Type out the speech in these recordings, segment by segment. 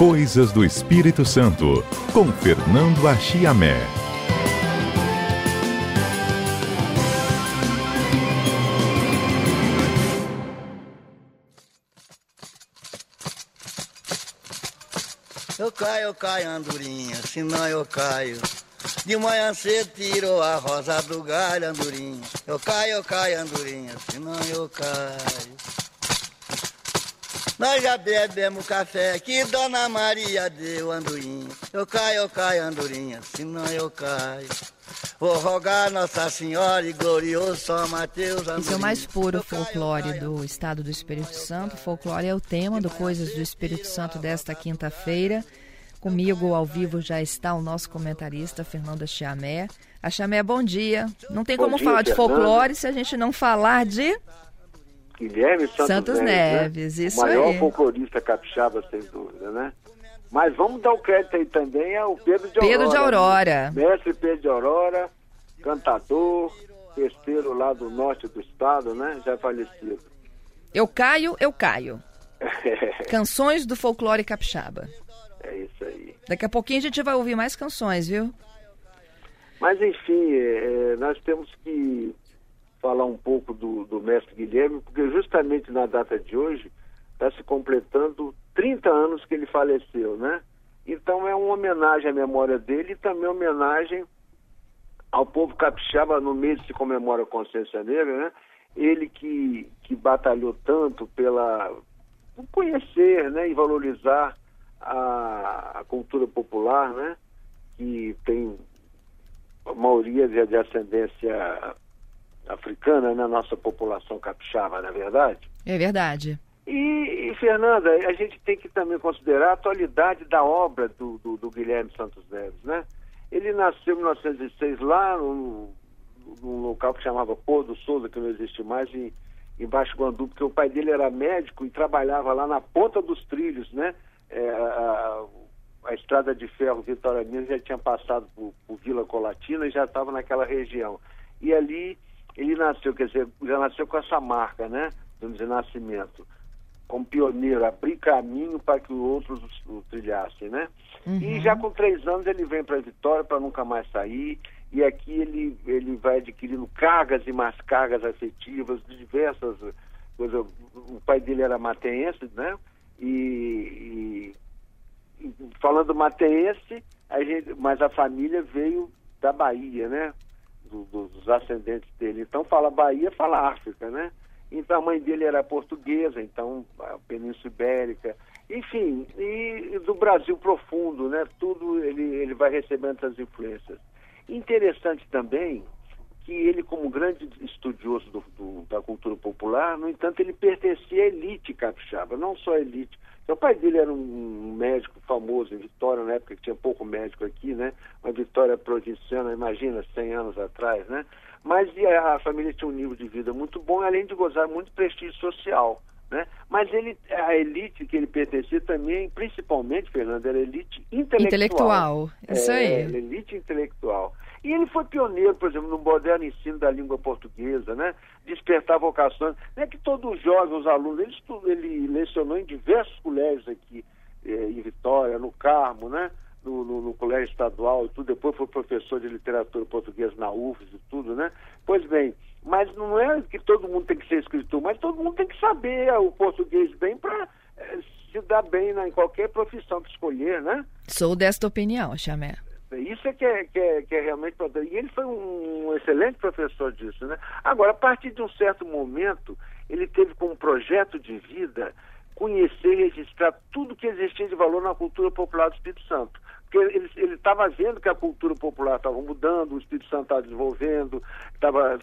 Coisas do Espírito Santo, com Fernando Achiamé. Eu caio, eu caio, andorinha, senão eu caio. De manhã cedo tirou a rosa do galho, andorinha. Eu caio, eu caio, andorinha, senão eu caio. Nós já bebemos café que Dona Maria deu, andorinha. Eu caio, eu caio, andorinha, senão eu caio. Vou rogar Nossa Senhora e glorioso São Mateus. Andorinha. Esse é o mais puro folclore do estado do Espírito Santo. Folclore é o tema do Coisas do Espírito Santo desta quinta-feira. Comigo ao vivo já está o nosso comentarista Fernando Chiamé. A Chiamé, bom dia. Não tem Bom como dia, falar de Fernanda. folclore se a gente não falar de Guilherme Santos, Santos Neves, né? isso o maior aí. folclorista capixaba, sem dúvida, né? Mas vamos dar o crédito aí também ao Pedro de Aurora. Pedro de Aurora. né? Mestre Pedro de Aurora, cantador, festeiro lá do norte do estado, né? Já falecido. Eu Caio, Eu Caio. Canções do folclore capixaba. é isso aí. Daqui a pouquinho a gente vai ouvir mais canções, viu? Mas, enfim, é, é, nós temos que falar um pouco do, do mestre Guilherme, porque justamente na data de hoje está se completando 30 anos que ele faleceu, né? Então é uma homenagem à memória dele e também uma homenagem ao povo capixaba no mês que se comemora a consciência negra, né? Ele que, que batalhou tanto pela por conhecer né, e valorizar a, a cultura popular, né? Que tem a maioria de, de ascendência africana na nossa população capixaba, não é verdade? É verdade. E, e, Fernanda, a gente tem que também considerar a atualidade da obra do, do, do Guilherme Santos Neves, né? Ele nasceu em 1906 lá no, num local que chamava Pôr do Souza, que não existe mais, em, em Baixo Guandu, porque o pai dele era médico e trabalhava lá na ponta dos trilhos, né? É, a, a estrada de ferro Vitória Minas já tinha passado por, por Vila Colatina e já estava naquela região. E ali ele nasceu, quer dizer, já nasceu com essa marca, né? Vamos dizer, nascimento. Como pioneiro, abrir caminho para que outros o trilhassem, né? E já com três anos ele vem para Vitória para nunca mais sair. E aqui ele, ele vai adquirindo cargas e mais cargas afetivas de diversas coisas. O pai dele era mateense, né? E, e- e falando mateense, a gente, mas a família veio da Bahia, né? Do- do- dos ascendentes dele. Então fala Bahia, fala África, né? Então a mãe dele era portuguesa, então a Península Ibérica, enfim, e, e do Brasil profundo, né? Tudo ele, ele vai recebendo essas influências. Interessante também que ele, como grande estudioso do- do- da cultura popular, no entanto, ele pertencia à elite capixaba, não só à elite. O pai dele era um médico famoso em Vitória, na época que tinha pouco médico aqui, né? Uma Vitória provinciana, imagina, 100 anos atrás, né? Mas a, a família tinha um nível de vida muito bom, além de gozar muito prestígio social, né? Mas ele, a elite que ele pertencia também, principalmente, Fernando, era elite intelectual. Intelectual, isso É, aí. era elite intelectual. E ele foi pioneiro, por exemplo, no moderno ensino da língua portuguesa, né? Despertar vocações. Não é que todos os jovens, os alunos, ele, ele lecionou em diversos colégios aqui em Vitória, no Carmo, né? No, no- no colégio estadual e tudo. Depois foi professor de literatura portuguesa na UFES e tudo, né? Pois bem, mas não é que todo mundo tem que ser escritor, mas todo mundo tem que saber o português bem para se dar bem na- em qualquer profissão que escolher, né? Sou desta opinião, Chamé. Isso é que é, que é, que é realmente. E ele foi um excelente professor disso, né? Agora, a partir de um certo momento, ele teve como projeto de vida conhecer registrar tudo que existia de valor na cultura popular do Espírito Santo. Porque ele estava vendo que a cultura popular estava mudando, o Espírito Santo estava desenvolvendo, estava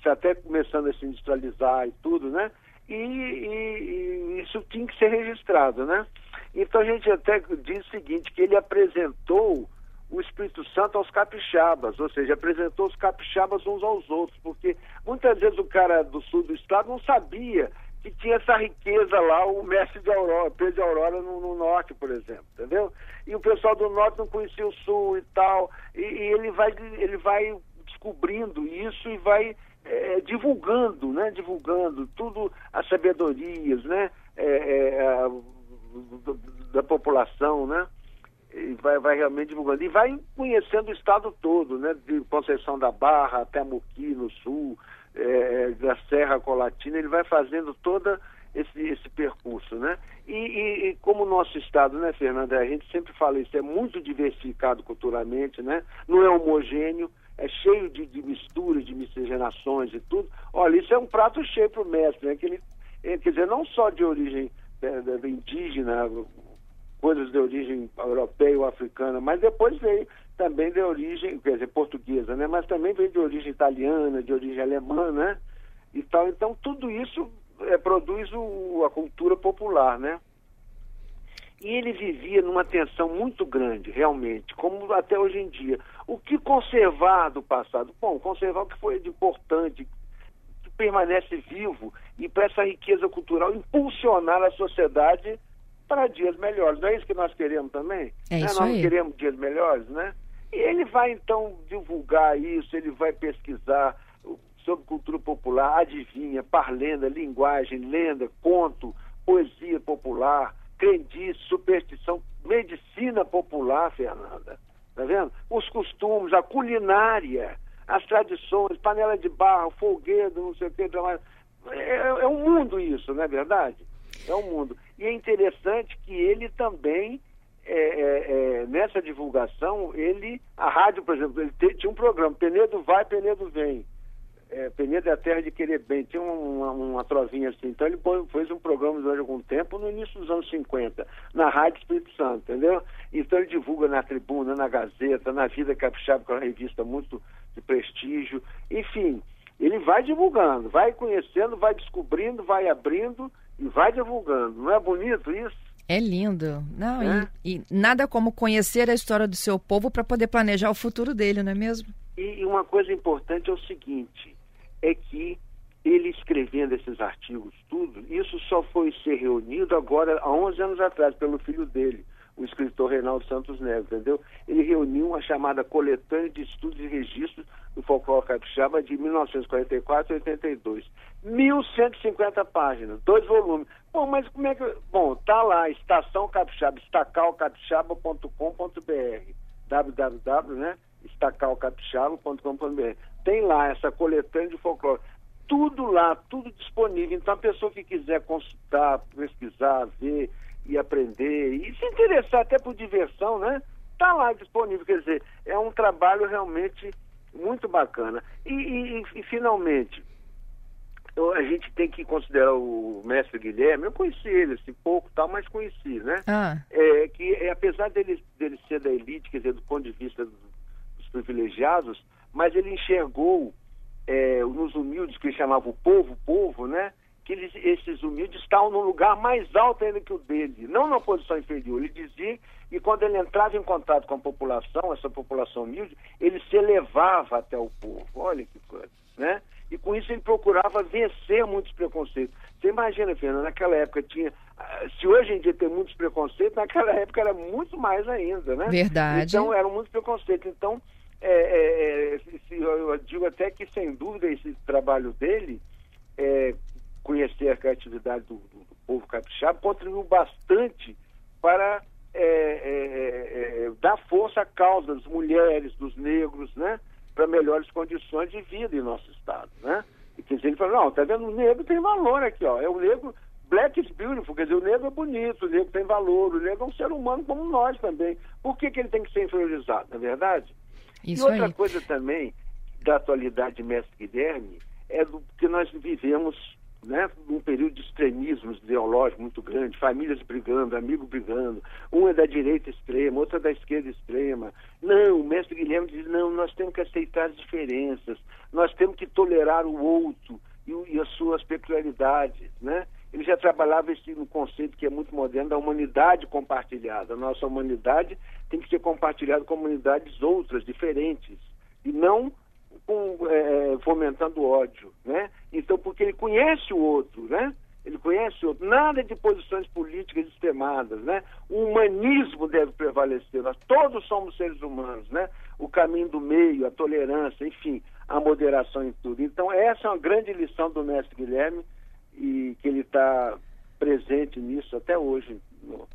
se até começando a se industrializar e tudo, né? E, e- e isso tinha que ser registrado, né? Então a gente até diz o seguinte, que ele apresentou o Espírito Santo aos capixabas, ou seja, apresentou os capixabas uns aos outros, porque muitas vezes o cara do sul do estado não sabia que tinha essa riqueza lá, o mestre de Aurora, Pedro de Aurora no, no norte, por exemplo, entendeu? E o pessoal do norte não conhecia o sul e tal, e, e ele vai ele vai descobrindo isso e vai eh, divulgando, né? Divulgando tudo as sabedorias, né? Eh, eh, a- da população, né? E vai, vai realmente divulgando. E vai conhecendo o estado todo, né? De Conceição da Barra até Muqui, no sul, é, da Serra Colatina, ele vai fazendo toda esse, esse percurso, né? E, e, e, como o nosso estado, né, Fernanda, a gente sempre fala isso, é muito diversificado culturalmente, né? Não é homogêneo, é cheio de, de misturas, de miscigenações e tudo. Olha, isso é um prato cheio para o mestre, né? Que ele, ele, quer dizer, não só de origem é, indígena, coisas de origem europeia ou africana, mas depois veio também de origem, quer dizer, portuguesa, né? Mas também veio de origem italiana, de origem alemã, né? E tal. Então, tudo isso é, produz o, a cultura popular, né? E ele vivia numa tensão muito grande, realmente, como até hoje em dia. O que conservar do passado? Bom, conservar o que foi de importante, que permanece vivo, e para essa riqueza cultural impulsionar a sociedade para dias melhores. Não é isso que nós queremos também? É né? isso nós aí. queremos dias melhores, né? E ele vai, então, divulgar isso, ele vai pesquisar sobre cultura popular, adivinha, parlenda, linguagem, lenda, conto, poesia popular, crendice, superstição, medicina popular, Fernanda. Tá vendo? Os costumes, a culinária, as tradições, panela de barro, folguedo, não sei o que. É, é um mundo isso, não é verdade? É um mundo. E é interessante que ele também, é, é, é nessa divulgação, ele, a rádio, por exemplo, ele tinha um programa, Penedo vai, Penedo vem é, Penedo é a terra de querer bem, tinha uma, uma trovinha assim. Então ele fez um programa durante algum tempo, no início dos anos 50, na Rádio Espírito Santo, entendeu? Então ele divulga na tribuna, na Gazeta, na Vida Capixaba, que é uma revista muito de prestígio. Enfim, ele vai divulgando, vai conhecendo, vai descobrindo, vai abrindo e vai divulgando. Não é bonito isso? É lindo. Não, é? E, e nada como conhecer a história do seu povo para poder planejar o futuro dele, não é mesmo? E, e uma coisa importante é o seguinte: é que ele escrevendo esses artigos, tudo, isso só foi ser reunido agora, há 11 anos atrás, pelo filho dele, o escritor Reinaldo Santos Neves, entendeu? Ele reuniu uma chamada Coletânea de Estudos e Registros do Folclore Capixaba de 1944 a 82. 1.150 páginas, dois volumes. Bom, mas como é que... Bom, tá lá, Estação Capixaba, estacalcapixaba.com.br www, né? estacalcapixaba.com.br. Tem lá essa coletânea de folclore. Tudo lá, tudo disponível. Então, a pessoa que quiser consultar, pesquisar, ver e aprender, e se interessar até por diversão, né? Está lá disponível. Quer dizer, é um trabalho realmente muito bacana. E, e, e finalmente, a gente tem que considerar o mestre Guilherme, eu conheci ele assim, pouco tal, mas conheci, né? Ah. É, que é, apesar dele, dele ser da elite, quer dizer, do ponto de vista dos, dos privilegiados, mas ele enxergou é, nos humildes, que ele chamava o povo, povo, né? Que eles, esses humildes estavam num lugar mais alto ainda que o dele, não na posição inferior. Ele dizia que quando ele entrava em contato com a população, essa população humilde, ele se elevava até o povo. Olha que coisa, né? E com isso ele procurava vencer muitos preconceitos. Você imagina, Fernando, naquela época tinha. Ah, se hoje em dia tem muitos preconceitos, naquela época era muito mais ainda, né? Verdade. Então eram muitos preconceitos. Então, é, é, é eu digo até que, sem dúvida, esse trabalho dele, é, conhecer a criatividade do, do, do, povo capixaba, contribuiu bastante para é, é, dar força à causa das mulheres, dos negros, né? Para melhores condições de vida em nosso estado, né? E quer dizer, ele falou, não, tá vendo, o negro tem valor aqui, ó, é o negro, black is beautiful, quer dizer, o negro é bonito, o negro tem valor, o negro é um ser humano como nós também. Por que, que ele tem que ser inferiorizado, não é verdade? Isso e outra aí. coisa também da atualidade de Mestre Guilherme é do que nós vivemos né, num período de extremismos ideológicos muito grande, famílias brigando, amigos brigando, um é da direita extrema, outro é da esquerda extrema. Não, o mestre Guilherme diz, não, nós temos que aceitar as diferenças, nós temos que tolerar o outro e, e as suas peculiaridades, né? Ele já trabalhava esse no conceito que é muito moderno da humanidade compartilhada. A nossa humanidade tem que ser compartilhada com humanidades outras, diferentes, e não com, é, fomentando ódio, né? Então, porque ele conhece o outro, né? Ele conhece o outro. Nada de posições políticas extremadas, né? O humanismo deve prevalecer. Nós todos somos seres humanos, né? O caminho do meio, a tolerância, enfim, a moderação em tudo. Então, essa é uma grande lição do mestre Guilherme e que ele está presente nisso até hoje.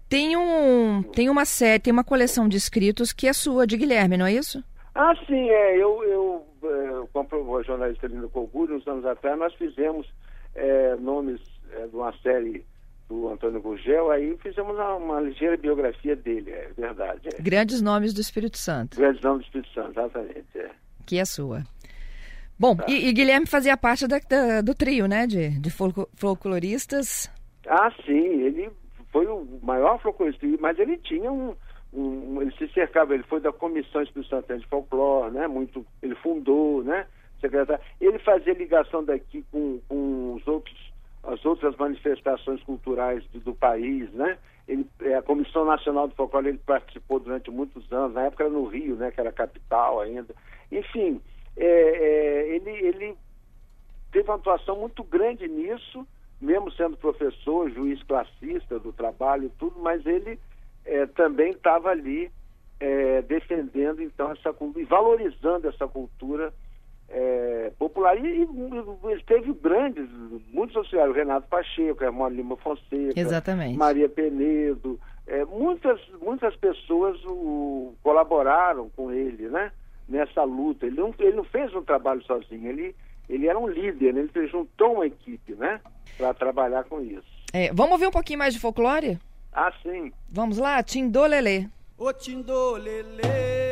Tem, um, tem uma série, tem uma coleção de escritos que é sua, de Guilherme, não é isso? Ah, sim, é. Eu, eu, eu como a jornalista Linda Colgúrio, uns anos atrás, nós fizemos é, nomes é, de uma série do Antônio Gurgel, aí fizemos uma, uma, ligeira biografia dele, é verdade. É. Grandes nomes do Espírito Santo. Grandes nomes do Espírito Santo, exatamente. É. Que é sua. Bom, tá. e, e, Guilherme fazia parte da, da, do trio, né, de, de folcloristas. Ah, sim, ele foi o maior folclorista, mas ele tinha um, um, ele se cercava, ele foi da Comissão Espírito Santo de Folclore, né, muito, ele fundou, né, ele fazia ligação daqui com, com os outros as outras manifestações culturais do, do país, né? Ele, é, a Comissão Nacional do Folclore ele participou durante muitos anos, na época era no Rio, né? Que era capital ainda. Enfim, é, é, ele, ele teve uma atuação muito grande nisso, mesmo sendo professor, juiz classista do trabalho e tudo, mas ele é, também estava ali é, defendendo então essa cultura e valorizando essa cultura é, popular. E, e teve grandes, muitos sociais, o Renato Pacheco, Hermano Lima Fonseca, Exatamente. Maria Penedo, é, muitas, muitas pessoas o, colaboraram com ele, né? Nessa luta. Ele não, ele não fez um trabalho sozinho, ele, ele era um líder, né? ele juntou uma equipe, né? Para trabalhar com isso. É, vamos ouvir um pouquinho mais de folclore? Ah, sim. Vamos lá, Tindolelê. Ô Tindolelê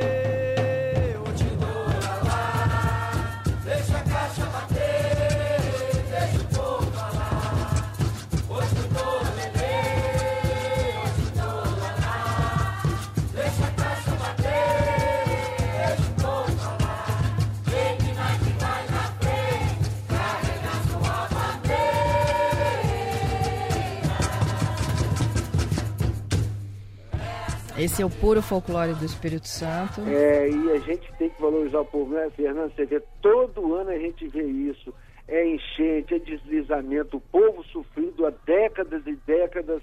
Esse é o puro folclore do Espírito Santo. É, e a gente tem que valorizar o povo, né, Fernando? Você vê, todo ano a gente vê isso. É enchente, é deslizamento, o povo sofrido há décadas e décadas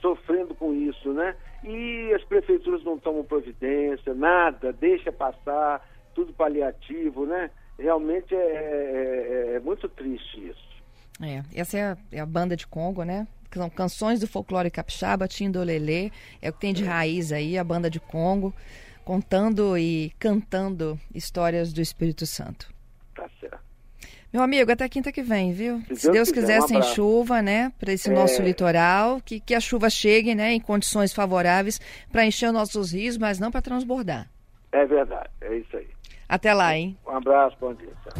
sofrendo com isso, né? E as prefeituras não tomam providência, nada, deixa passar, tudo paliativo, né? Realmente é, é, é, é muito triste isso. É, essa é a, é a banda de Congo, né? São canções do folclore capixaba, Tindolelê, é o que tem de raiz aí, a banda de Congo, contando e cantando histórias do Espírito Santo. Tá certo. Meu amigo, até quinta que vem, viu? Se, Se Deus, quiser, quiser um sem chuva, né? Para esse é... nosso litoral, que, que a chuva chegue, né? Em condições favoráveis para encher os nossos rios, mas não para transbordar. É verdade, é isso aí. Até lá, hein? Um abraço, bom dia. Tchau.